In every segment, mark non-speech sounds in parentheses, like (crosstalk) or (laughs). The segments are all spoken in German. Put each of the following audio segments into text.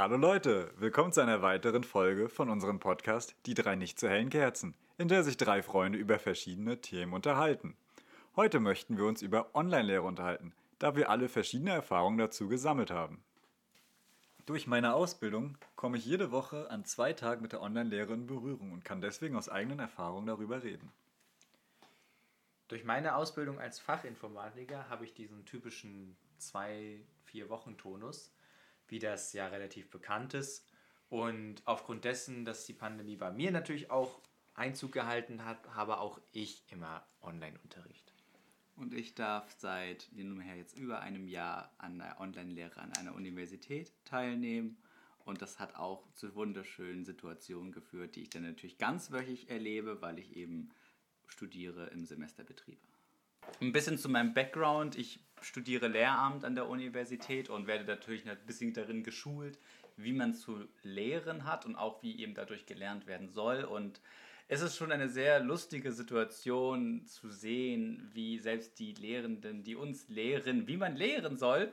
Hallo Leute, willkommen zu einer weiteren Folge von unserem Podcast Die drei nicht so hellen Kerzen, in der sich drei Freunde über verschiedene Themen unterhalten. Heute möchten wir uns über Online-Lehre unterhalten, da wir alle verschiedene Erfahrungen dazu gesammelt haben. Durch meine Ausbildung komme ich jede Woche an zwei Tagen mit der Online-Lehre in Berührung und kann deswegen aus eigenen Erfahrungen darüber reden. Durch meine Ausbildung als Fachinformatiker habe ich diesen typischen zwei, vier Wochen Tonus, wie das ja relativ bekannt ist. Und aufgrund dessen, dass die Pandemie bei mir natürlich auch Einzug gehalten hat, habe auch ich immer Online-Unterricht. Und ich darf seit nunmehr jetzt über einem Jahr an der Online-Lehre an einer Universität teilnehmen. Und das hat auch zu wunderschönen Situationen geführt, die ich dann natürlich ganzwöchig erlebe, weil ich eben studiere im Semesterbetrieb. Ein bisschen zu meinem Background. Ich studiere Lehramt an der Universität und werde natürlich ein bisschen darin geschult, wie man zu lehren hat und auch wie eben dadurch gelernt werden soll. Und es ist schon eine sehr lustige Situation zu sehen, wie selbst die Lehrenden, die uns lehren, wie man lehren soll,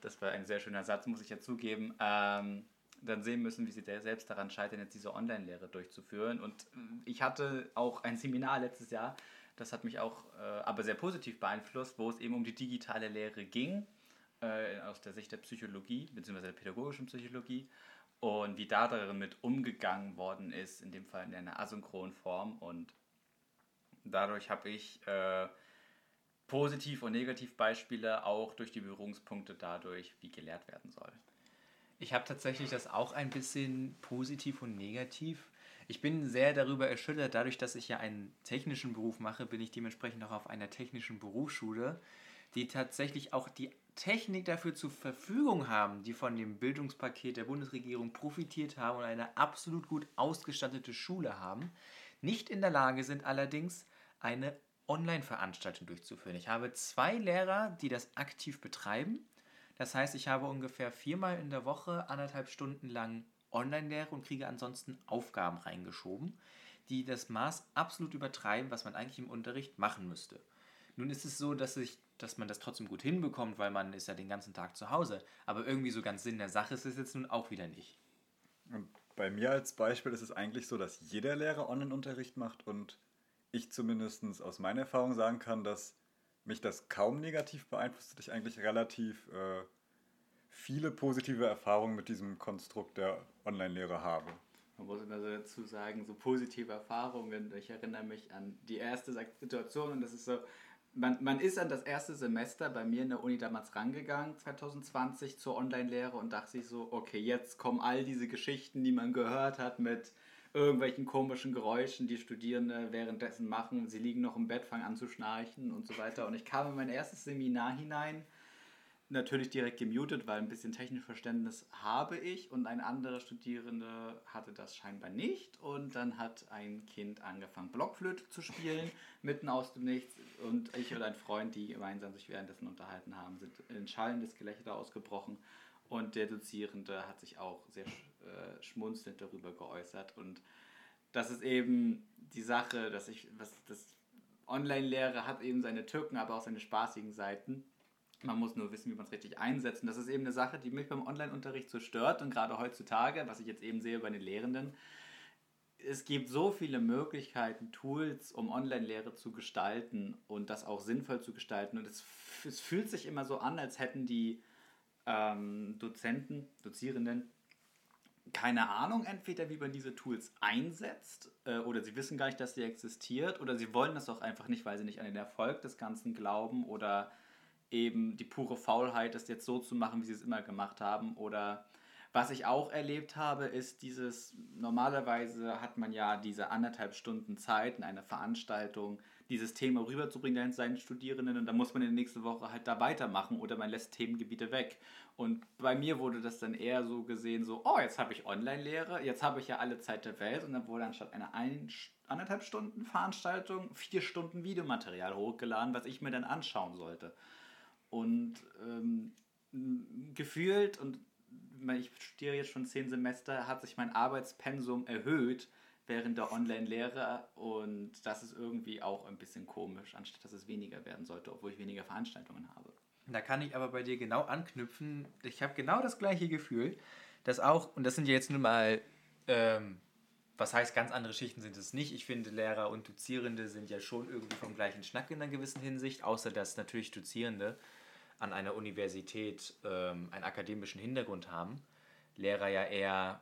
das war ein sehr schöner Satz, muss ich ja zugeben, ähm, dann sehen müssen, wie sie selbst daran scheitern, jetzt diese Online-Lehre durchzuführen. Und äh, ich hatte auch ein Seminar letztes Jahr, das hat mich auch äh, aber sehr positiv beeinflusst, wo es eben um die digitale Lehre ging, äh, aus der Sicht der Psychologie, beziehungsweise der pädagogischen Psychologie und wie da damit umgegangen worden ist, in dem Fall in einer asynchronen Form. Und dadurch habe ich äh, Positiv- und Negativbeispiele auch durch die Berührungspunkte dadurch, wie gelehrt werden soll. Ich habe tatsächlich das auch ein bisschen positiv und negativ. Ich bin sehr darüber erschüttert, dadurch, dass ich ja einen technischen Beruf mache, bin ich dementsprechend auch auf einer technischen Berufsschule, die tatsächlich auch die Technik dafür zur Verfügung haben, die von dem Bildungspaket der Bundesregierung profitiert haben und eine absolut gut ausgestattete Schule haben, nicht in der Lage sind allerdings eine Online-Veranstaltung durchzuführen. Ich habe zwei Lehrer, die das aktiv betreiben. Das heißt, ich habe ungefähr viermal in der Woche anderthalb Stunden lang Online-Lehre und kriege ansonsten Aufgaben reingeschoben, die das Maß absolut übertreiben, was man eigentlich im Unterricht machen müsste. Nun ist es so, dass, ich, dass man das trotzdem gut hinbekommt, weil man ist ja den ganzen Tag zu Hause. Aber irgendwie so ganz Sinn der Sache ist es jetzt nun auch wieder nicht. Und bei mir als Beispiel ist es eigentlich so, dass jeder Lehrer Online-Unterricht macht und ich zumindest aus meiner Erfahrung sagen kann, dass mich das kaum negativ beeinflusst, dass ich eigentlich relativ äh, viele positive Erfahrungen mit diesem Konstrukt der Online-Lehre habe. Man muss immer so dazu sagen, so positive Erfahrungen. Ich erinnere mich an die erste Situation und das ist so, man, man ist an das erste Semester bei mir in der Uni damals rangegangen, 2020, zur Online-Lehre und dachte sich so, okay, jetzt kommen all diese Geschichten, die man gehört hat mit irgendwelchen komischen Geräuschen, die Studierende währenddessen machen. Sie liegen noch im Bett, fangen an zu schnarchen und so weiter. Und ich kam in mein erstes Seminar hinein natürlich direkt gemutet, weil ein bisschen technisches Verständnis habe ich und ein anderer Studierende hatte das scheinbar nicht und dann hat ein Kind angefangen Blockflöte zu spielen (laughs) mitten aus dem Nichts und ich und ein Freund, die gemeinsam sich währenddessen unterhalten haben, sind in schallendes Gelächter ausgebrochen und der Dozierende hat sich auch sehr äh, schmunzelnd darüber geäußert und das ist eben die Sache, dass ich was das Online-Lehre hat eben seine Türken, aber auch seine spaßigen Seiten man muss nur wissen, wie man es richtig einsetzt. Und das ist eben eine Sache, die mich beim Online-Unterricht so stört. Und gerade heutzutage, was ich jetzt eben sehe bei den Lehrenden, es gibt so viele Möglichkeiten, Tools, um Online-Lehre zu gestalten und das auch sinnvoll zu gestalten. Und es, es fühlt sich immer so an, als hätten die ähm, Dozenten, Dozierenden keine Ahnung, entweder wie man diese Tools einsetzt äh, oder sie wissen gar nicht, dass sie existiert oder sie wollen das auch einfach nicht, weil sie nicht an den Erfolg des Ganzen glauben oder eben die pure Faulheit, das jetzt so zu machen, wie sie es immer gemacht haben. Oder was ich auch erlebt habe, ist dieses, normalerweise hat man ja diese anderthalb Stunden Zeit in einer Veranstaltung, dieses Thema rüberzubringen seinen Studierenden und dann muss man in der nächsten Woche halt da weitermachen oder man lässt Themengebiete weg. Und bei mir wurde das dann eher so gesehen, so, oh, jetzt habe ich Online-Lehre, jetzt habe ich ja alle Zeit der Welt und dann wurde anstatt einer ein, anderthalb Stunden Veranstaltung vier Stunden Videomaterial hochgeladen, was ich mir dann anschauen sollte. Und ähm, gefühlt, und ich studiere jetzt schon zehn Semester, hat sich mein Arbeitspensum erhöht während der Online-Lehre und das ist irgendwie auch ein bisschen komisch, anstatt dass es weniger werden sollte, obwohl ich weniger Veranstaltungen habe. Da kann ich aber bei dir genau anknüpfen. Ich habe genau das gleiche Gefühl. das auch, und das sind ja jetzt nun mal, ähm, was heißt, ganz andere Schichten sind es nicht. Ich finde, Lehrer und Dozierende sind ja schon irgendwie vom gleichen Schnack in einer gewissen Hinsicht, außer dass natürlich Dozierende an einer Universität ähm, einen akademischen Hintergrund haben. Lehrer ja eher,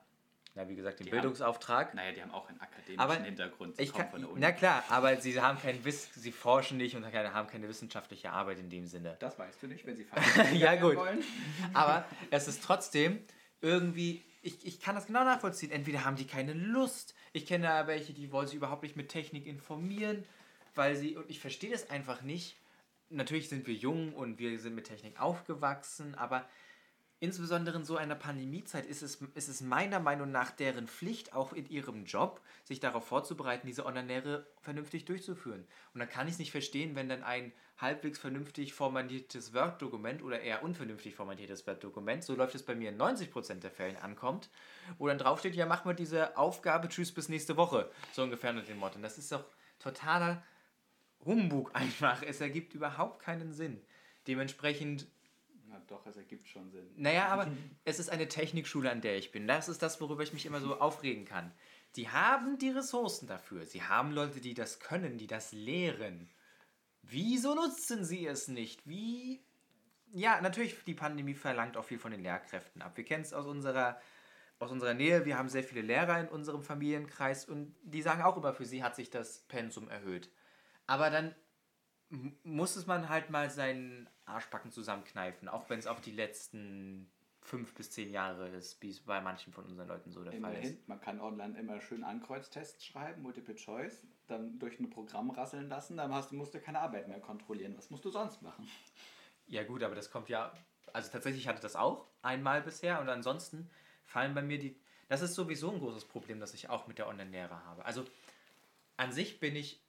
na wie gesagt, den Die Bildungsauftrag. Naja, die haben auch einen akademischen Aber Hintergrund. Ich kann, von der Uni. na klar, aber sie haben kein Wiss, sie forschen nicht und haben keine wissenschaftliche Arbeit in dem Sinne. Das weißt du nicht, wenn sie (laughs) Ja, gut. wollen. Aber es ist trotzdem irgendwie, ich, ich kann das genau nachvollziehen. Entweder haben die keine Lust. Ich kenne da welche, die wollen sich überhaupt nicht mit Technik informieren, weil sie, und ich verstehe das einfach nicht. Natürlich sind wir jung und wir sind mit Technik aufgewachsen, aber insbesondere in so einer Pandemiezeit ist es, ist es meiner Meinung nach deren Pflicht, auch in ihrem Job, sich darauf vorzubereiten, diese Online-Lehre vernünftig durchzuführen. Und dann kann ich es nicht verstehen, wenn dann ein halbwegs vernünftig formatiertes Word-Dokument oder eher unvernünftig formatiertes Word-Dokument, so läuft es bei mir in 90% der Fällen ankommt, wo dann draufsteht, ja, mach mal diese Aufgabe, tschüss, bis nächste Woche. So ungefähr unter dem Motto. Und das ist doch totaler Humbug einfach. Es ergibt überhaupt keinen Sinn. Dementsprechend Na doch, es ergibt schon Sinn. naja, (laughs) aber es ist eine Technikschule, an der ich bin. Das ist das, worüber ich mich immer so aufregen kann. Die haben die Ressourcen dafür. Sie haben Leute, die das können, die das lehren. Wieso nutzen sie es nicht? Wie. Ja, natürlich, die Pandemie verlangt auch viel von den Lehrkräften ab. Wir kennen es aus unserer, aus unserer Nähe. Wir haben sehr viele Lehrer in unserem Familienkreis und die sagen auch immer, für sie hat sich das Pensum erhöht. Aber dann muss es man halt mal seinen Arschbacken zusammenkneifen, auch wenn es auf die letzten fünf bis zehn Jahre ist, wie es bei manchen von unseren Leuten so der Fall ist. Immerhin, man kann online immer schön Ankreuztests schreiben, Multiple Choice, dann durch ein Programm rasseln lassen, dann hast, musst du keine Arbeit mehr kontrollieren. Was musst du sonst machen? Ja gut, aber das kommt ja, also tatsächlich hatte ich das auch einmal bisher und ansonsten fallen bei mir die, das ist sowieso ein großes Problem, das ich auch mit der Online-Lehre habe. Also an sich bin ich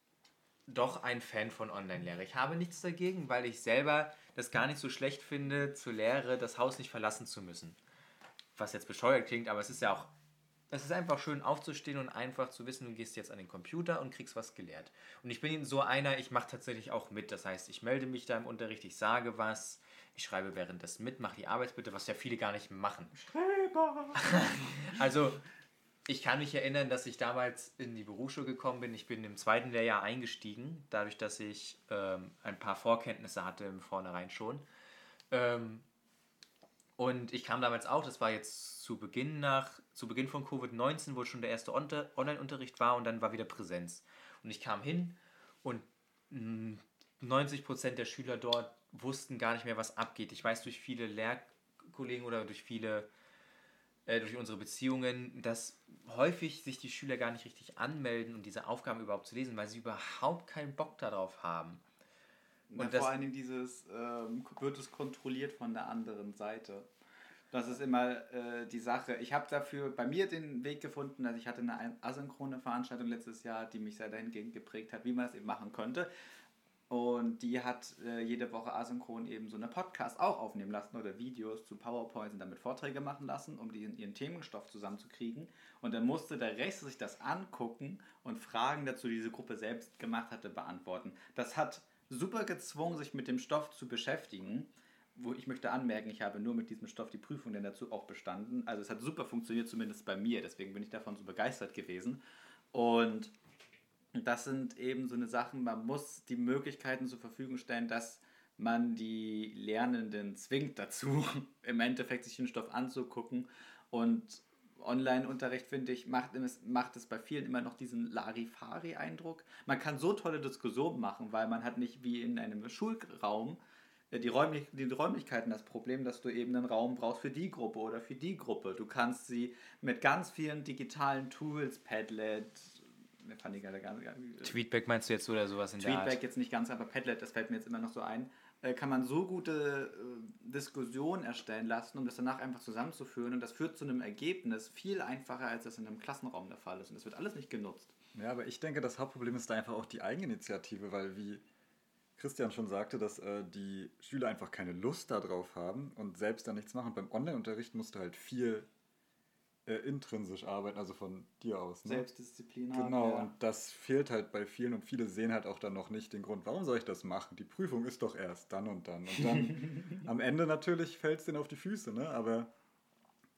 doch ein Fan von Online-Lehre. Ich habe nichts dagegen, weil ich selber das gar nicht so schlecht finde, zur Lehre das Haus nicht verlassen zu müssen. Was jetzt bescheuert klingt, aber es ist ja auch, es ist einfach schön aufzustehen und einfach zu wissen, du gehst jetzt an den Computer und kriegst was gelehrt. Und ich bin so einer, ich mache tatsächlich auch mit. Das heißt, ich melde mich da im Unterricht, ich sage was, ich schreibe währenddessen mit, mache die Arbeitsbitte, was ja viele gar nicht machen. (laughs) Also, ich kann mich erinnern, dass ich damals in die Berufsschule gekommen bin. Ich bin im zweiten Lehrjahr eingestiegen, dadurch, dass ich ähm, ein paar Vorkenntnisse hatte im Vornherein schon. Ähm, und ich kam damals auch, das war jetzt zu Beginn nach, zu Beginn von Covid-19, wo schon der erste Online-Unterricht war und dann war wieder Präsenz. Und ich kam hin und mh, 90% der Schüler dort wussten gar nicht mehr, was abgeht. Ich weiß durch viele Lehrkollegen oder durch viele äh, durch unsere Beziehungen, dass häufig sich die Schüler gar nicht richtig anmelden, um diese Aufgaben überhaupt zu lesen, weil sie überhaupt keinen Bock darauf haben. Und das- vor allen Dingen dieses, ähm, wird es kontrolliert von der anderen Seite. Das ist immer äh, die Sache. Ich habe dafür bei mir den Weg gefunden, also ich hatte eine asynchrone Veranstaltung letztes Jahr, die mich sehr dahingehend geprägt hat, wie man das eben machen könnte. Und die hat äh, jede Woche asynchron eben so eine Podcast auch aufnehmen lassen oder Videos zu PowerPoints und damit Vorträge machen lassen, um die in ihren Themenstoff zusammenzukriegen. Und dann musste der Rest sich das angucken und Fragen dazu, die diese Gruppe selbst gemacht hatte, beantworten. Das hat super gezwungen, sich mit dem Stoff zu beschäftigen. Wo ich möchte anmerken, ich habe nur mit diesem Stoff die Prüfung denn dazu auch bestanden. Also es hat super funktioniert, zumindest bei mir. Deswegen bin ich davon so begeistert gewesen. Und das sind eben so eine Sachen, man muss die Möglichkeiten zur Verfügung stellen, dass man die Lernenden zwingt dazu, (laughs) im Endeffekt sich den Stoff anzugucken. Und Online-Unterricht, finde ich, macht es, macht es bei vielen immer noch diesen Larifari-Eindruck. Man kann so tolle Diskussionen machen, weil man hat nicht wie in einem Schulraum äh, die, Räumlich die Räumlichkeiten das Problem, dass du eben einen Raum brauchst für die Gruppe oder für die Gruppe. Du kannst sie mit ganz vielen digitalen Tools, Padlet, mir fand gerade gar nicht. Tweetback meinst du jetzt oder sowas in der Tweetback Art? jetzt nicht ganz, aber Padlet, das fällt mir jetzt immer noch so ein, äh, kann man so gute äh, Diskussionen erstellen lassen, um das danach einfach zusammenzuführen. Und das führt zu einem Ergebnis viel einfacher, als das in einem Klassenraum der Fall ist. Und das wird alles nicht genutzt. Ja, aber ich denke, das Hauptproblem ist da einfach auch die Eigeninitiative, weil wie Christian schon sagte, dass äh, die Schüler einfach keine Lust darauf haben und selbst da nichts machen. Beim Online-Unterricht musst du halt viel äh, intrinsisch arbeiten, also von dir aus. Ne? Selbstdisziplin. Genau, ja. und das fehlt halt bei vielen und viele sehen halt auch dann noch nicht den Grund, warum soll ich das machen? Die Prüfung ist doch erst dann und dann. Und dann (laughs) am Ende natürlich fällt es denen auf die Füße, ne? aber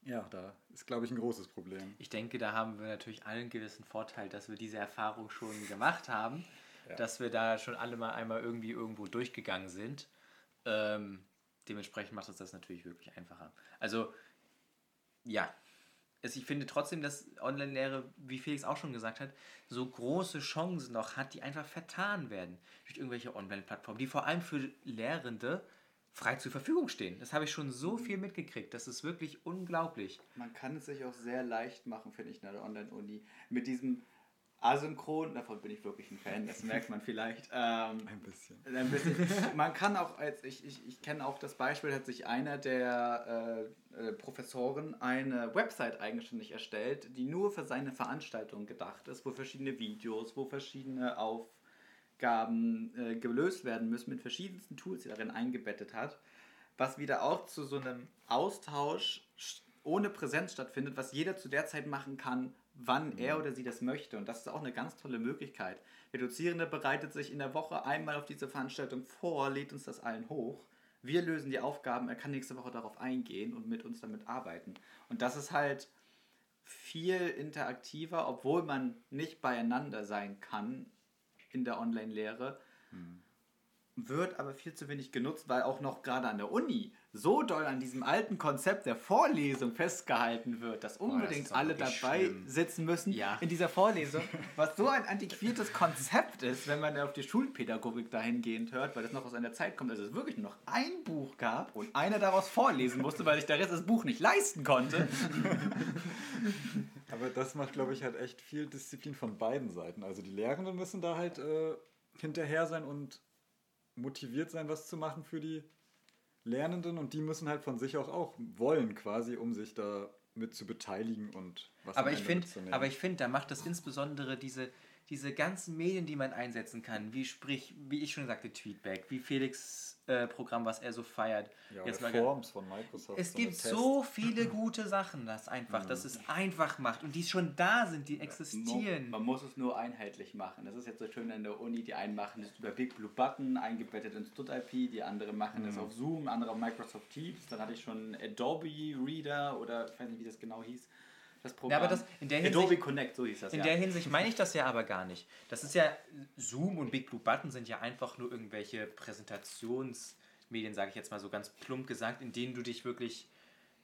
Ja, da ist, glaube ich, ein großes Problem. Ich denke, da haben wir natürlich einen gewissen Vorteil, dass wir diese Erfahrung schon gemacht haben, ja. dass wir da schon alle mal einmal irgendwie irgendwo durchgegangen sind. Ähm, dementsprechend macht es das natürlich wirklich einfacher. Also, ja, ich finde trotzdem, dass Online-Lehre, wie Felix auch schon gesagt hat, so große Chancen noch hat, die einfach vertan werden durch irgendwelche Online-Plattformen, die vor allem für Lehrende frei zur Verfügung stehen. Das habe ich schon so viel mitgekriegt. Das ist wirklich unglaublich. Man kann es sich auch sehr leicht machen, finde ich, in der Online-Uni. Mit diesem asynchron, davon bin ich wirklich ein Fan, das merkt man vielleicht. Ähm, (laughs) ein bisschen. Ein bisschen. Man kann auch, als ich, ich, ich kenne auch das Beispiel, hat sich einer der äh, äh, Professoren eine Website eigenständig erstellt, die nur für seine Veranstaltung gedacht ist, wo verschiedene Videos, wo verschiedene Aufgaben äh, gelöst werden müssen mit verschiedensten Tools, die darin eingebettet hat, was wieder auch zu so einem Austausch ohne Präsenz stattfindet, was jeder zu der Zeit machen kann, wann er oder sie das möchte. Und das ist auch eine ganz tolle Möglichkeit. Der Dozierende bereitet sich in der Woche einmal auf diese Veranstaltung vor, lädt uns das allen hoch. Wir lösen die Aufgaben, er kann nächste Woche darauf eingehen und mit uns damit arbeiten. Und das ist halt viel interaktiver, obwohl man nicht beieinander sein kann in der Online-Lehre. Hm wird aber viel zu wenig genutzt, weil auch noch gerade an der Uni so doll an diesem alten Konzept der Vorlesung festgehalten wird, dass unbedingt oh, das alle dabei schlimm. sitzen müssen ja. in dieser Vorlesung, was so ein antiquiertes Konzept ist, wenn man auf die Schulpädagogik dahingehend hört, weil das noch aus einer Zeit kommt, als es wirklich nur noch ein Buch gab und einer daraus vorlesen musste, weil sich der Rest des Buch nicht leisten konnte. (laughs) Aber das macht, glaube ich, halt echt viel Disziplin von beiden Seiten. Also die Lehrenden müssen da halt äh, hinterher sein und motiviert sein, was zu machen für die Lernenden und die müssen halt von sich auch auch wollen quasi, um sich da mit zu beteiligen und was aber ich finde aber ich finde da macht das insbesondere diese diese ganzen Medien die man einsetzen kann wie sprich wie ich schon sagte Tweetback wie Felix äh, Programm, was er so feiert. Ja, Jetzt mal Forms von Microsoft. Es gibt so viele gute Sachen, das einfach, mhm. dass es einfach macht und die schon da sind, die existieren. Man muss es nur einheitlich machen. Das ist jetzt so schön an der Uni. Die einen machen es über Big Blue Button eingebettet ins StudIP, die anderen machen mhm. es auf Zoom, andere auf Microsoft Teams. Dann hatte ich schon Adobe Reader oder ich weiß nicht, wie das genau hieß das Programm. Ja, aber das, in der Hinsicht, Adobe Connect, so hieß das. In ja. der Hinsicht meine ich das ja aber gar nicht. Das ist ja, Zoom und Big Blue Button sind ja einfach nur irgendwelche Präsentationsmedien, sage ich jetzt mal so ganz plump gesagt, in denen du dich wirklich,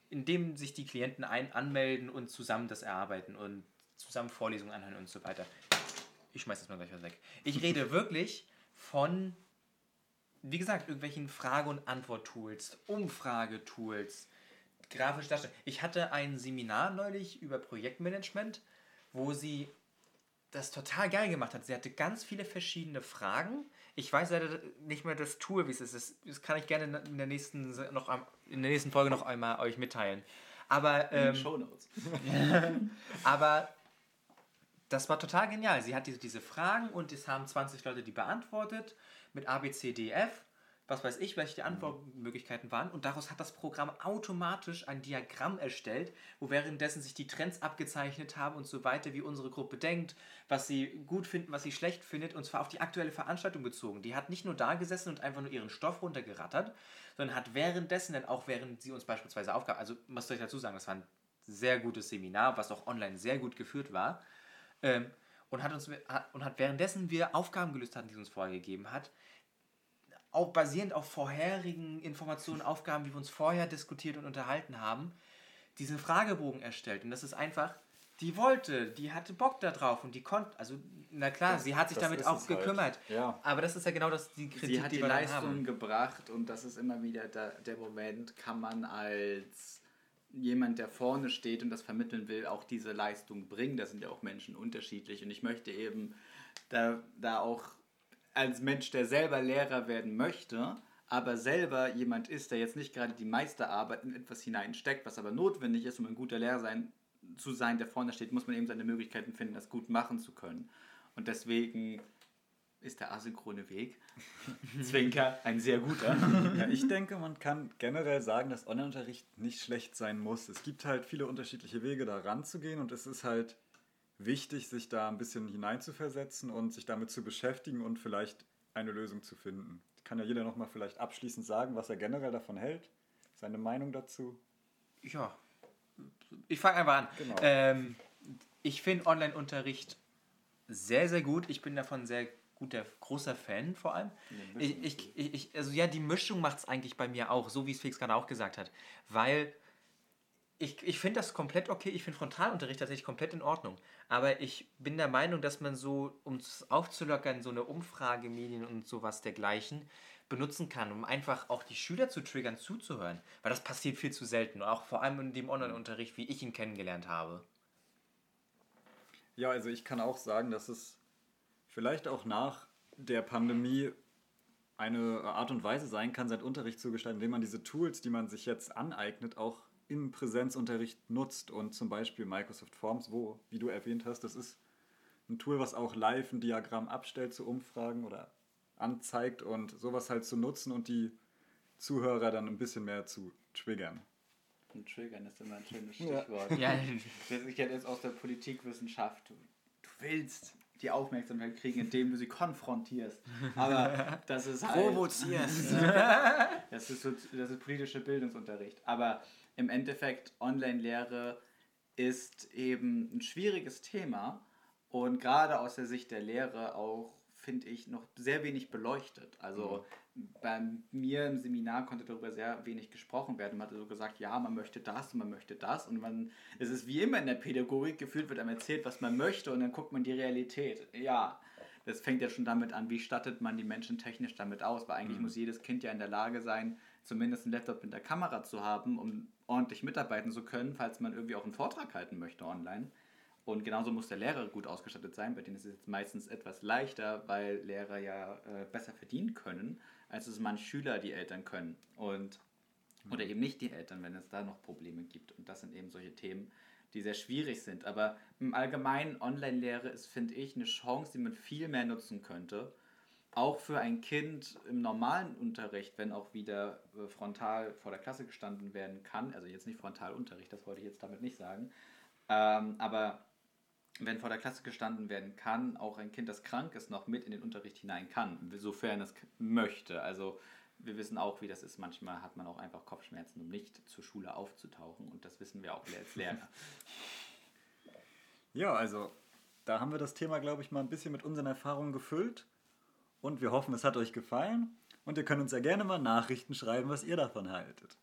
in dem sich die Klienten ein anmelden und zusammen das erarbeiten und zusammen Vorlesungen anhören und so weiter. Ich schmeiß das mal gleich was weg. Ich rede (laughs) wirklich von, wie gesagt, irgendwelchen Frage- und Antwort-Tools, Umfragetools, grafisch darstellen. Ich hatte ein Seminar neulich über Projektmanagement, wo sie das total geil gemacht hat. Sie hatte ganz viele verschiedene Fragen. Ich weiß leider nicht mehr das Tool, wie es ist. Das kann ich gerne in der nächsten, noch, in der nächsten Folge noch einmal euch mitteilen. Aber, ähm, Show Notes. (laughs) aber das war total genial. Sie hat diese, diese Fragen und es haben 20 Leute die beantwortet mit A, B, C, D, F was weiß ich, welche die Antwortmöglichkeiten waren. Und daraus hat das Programm automatisch ein Diagramm erstellt, wo währenddessen sich die Trends abgezeichnet haben und so weiter, wie unsere Gruppe denkt, was sie gut finden, was sie schlecht findet, und zwar auf die aktuelle Veranstaltung bezogen. Die hat nicht nur da gesessen und einfach nur ihren Stoff runtergerattert, sondern hat währenddessen dann auch, während sie uns beispielsweise aufgab, also was soll ich dazu sagen, das war ein sehr gutes Seminar, was auch online sehr gut geführt war, ähm, und hat uns und hat währenddessen wir Aufgaben gelöst hatten, die sie uns vorgegeben hat, auch basierend auf vorherigen Informationen, Aufgaben, die wir uns vorher diskutiert und unterhalten haben, diesen Fragebogen erstellt. Und das ist einfach, die wollte, die hatte Bock da drauf und die konnte, also na klar, das, sie hat sich damit auch halt. gekümmert. Halt. Ja. Aber das ist ja genau das, die Kritik, sie hat die, die Leistung gebracht und das ist immer wieder der, der Moment, kann man als jemand, der vorne steht und das vermitteln will, auch diese Leistung bringen. Da sind ja auch Menschen unterschiedlich und ich möchte eben da, da auch als Mensch, der selber Lehrer werden möchte, aber selber jemand ist, der jetzt nicht gerade die Meisterarbeit in etwas hineinsteckt, was aber notwendig ist, um ein guter Lehrer sein, zu sein, der vorne steht, muss man eben seine Möglichkeiten finden, das gut machen zu können. Und deswegen ist der asynchrone Weg, (laughs) Zwinker, ein sehr guter. Ja, ich denke, man kann generell sagen, dass Online-Unterricht nicht schlecht sein muss. Es gibt halt viele unterschiedliche Wege, da ranzugehen und es ist halt wichtig, sich da ein bisschen hineinzuversetzen und sich damit zu beschäftigen und vielleicht eine Lösung zu finden. Kann ja jeder nochmal vielleicht abschließend sagen, was er generell davon hält, seine Meinung dazu. Ja, ich fange einfach an. Genau. Ähm, ich finde Online-Unterricht sehr, sehr gut. Ich bin davon sehr guter, großer Fan vor allem. Ich, ich, ich, also ja, die Mischung macht es eigentlich bei mir auch, so wie es Felix gerade auch gesagt hat. Weil ich, ich finde das komplett okay. Ich finde Frontalunterricht tatsächlich komplett in Ordnung. Aber ich bin der Meinung, dass man so, um es aufzulockern, so eine Umfragemedien und sowas dergleichen benutzen kann, um einfach auch die Schüler zu triggern, zuzuhören. Weil das passiert viel zu selten. Auch vor allem in dem Online-Unterricht, wie ich ihn kennengelernt habe. Ja, also ich kann auch sagen, dass es vielleicht auch nach der Pandemie eine Art und Weise sein kann, seinen Unterricht zu gestalten, indem man diese Tools, die man sich jetzt aneignet, auch im Präsenzunterricht nutzt und zum Beispiel Microsoft Forms, wo, wie du erwähnt hast, das ist ein Tool, was auch live ein Diagramm abstellt zu Umfragen oder anzeigt und sowas halt zu nutzen und die Zuhörer dann ein bisschen mehr zu triggern. Und triggern ist immer ein schönes Stichwort. Ja, Ich kenne jetzt aus der Politikwissenschaft. Du, willst die Aufmerksamkeit kriegen, indem du sie konfrontierst. Aber (laughs) das ist halt. provozierst. (laughs) Das ist, das ist politischer Bildungsunterricht. Aber im Endeffekt, Online-Lehre ist eben ein schwieriges Thema und gerade aus der Sicht der Lehre auch, finde ich, noch sehr wenig beleuchtet. Also bei mir im Seminar konnte darüber sehr wenig gesprochen werden. Man hatte so gesagt, ja, man möchte das und man möchte das. Und man, es ist wie immer in der Pädagogik, gefühlt wird einem erzählt, was man möchte und dann guckt man die Realität. Ja, das fängt ja schon damit an, wie stattet man die Menschen technisch damit aus, weil eigentlich muss jedes Kind ja in der Lage sein, zumindest einen Laptop mit der Kamera zu haben, um ordentlich mitarbeiten zu können, falls man irgendwie auch einen Vortrag halten möchte online. Und genauso muss der Lehrer gut ausgestattet sein, bei denen ist es jetzt meistens etwas leichter, weil Lehrer ja äh, besser verdienen können, als es manche Schüler die Eltern können. Und oder eben nicht die Eltern, wenn es da noch Probleme gibt. Und das sind eben solche Themen, die sehr schwierig sind. Aber im Allgemeinen Online-Lehre ist, finde ich, eine Chance, die man viel mehr nutzen könnte. Auch für ein Kind im normalen Unterricht, wenn auch wieder äh, frontal vor der Klasse gestanden werden kann. Also jetzt nicht Frontalunterricht, das wollte ich jetzt damit nicht sagen. Ähm, aber wenn vor der Klasse gestanden werden kann, auch ein Kind, das krank ist, noch mit in den Unterricht hinein kann, sofern es möchte. Also wir wissen auch, wie das ist. Manchmal hat man auch einfach Kopfschmerzen, um nicht zur Schule aufzutauchen. Und das wissen wir auch als Lehrer. (laughs) Ja, also da haben wir das Thema, glaube ich, mal ein bisschen mit unseren Erfahrungen gefüllt. Und wir hoffen, es hat euch gefallen. Und ihr könnt uns ja gerne mal Nachrichten schreiben, was ihr davon haltet.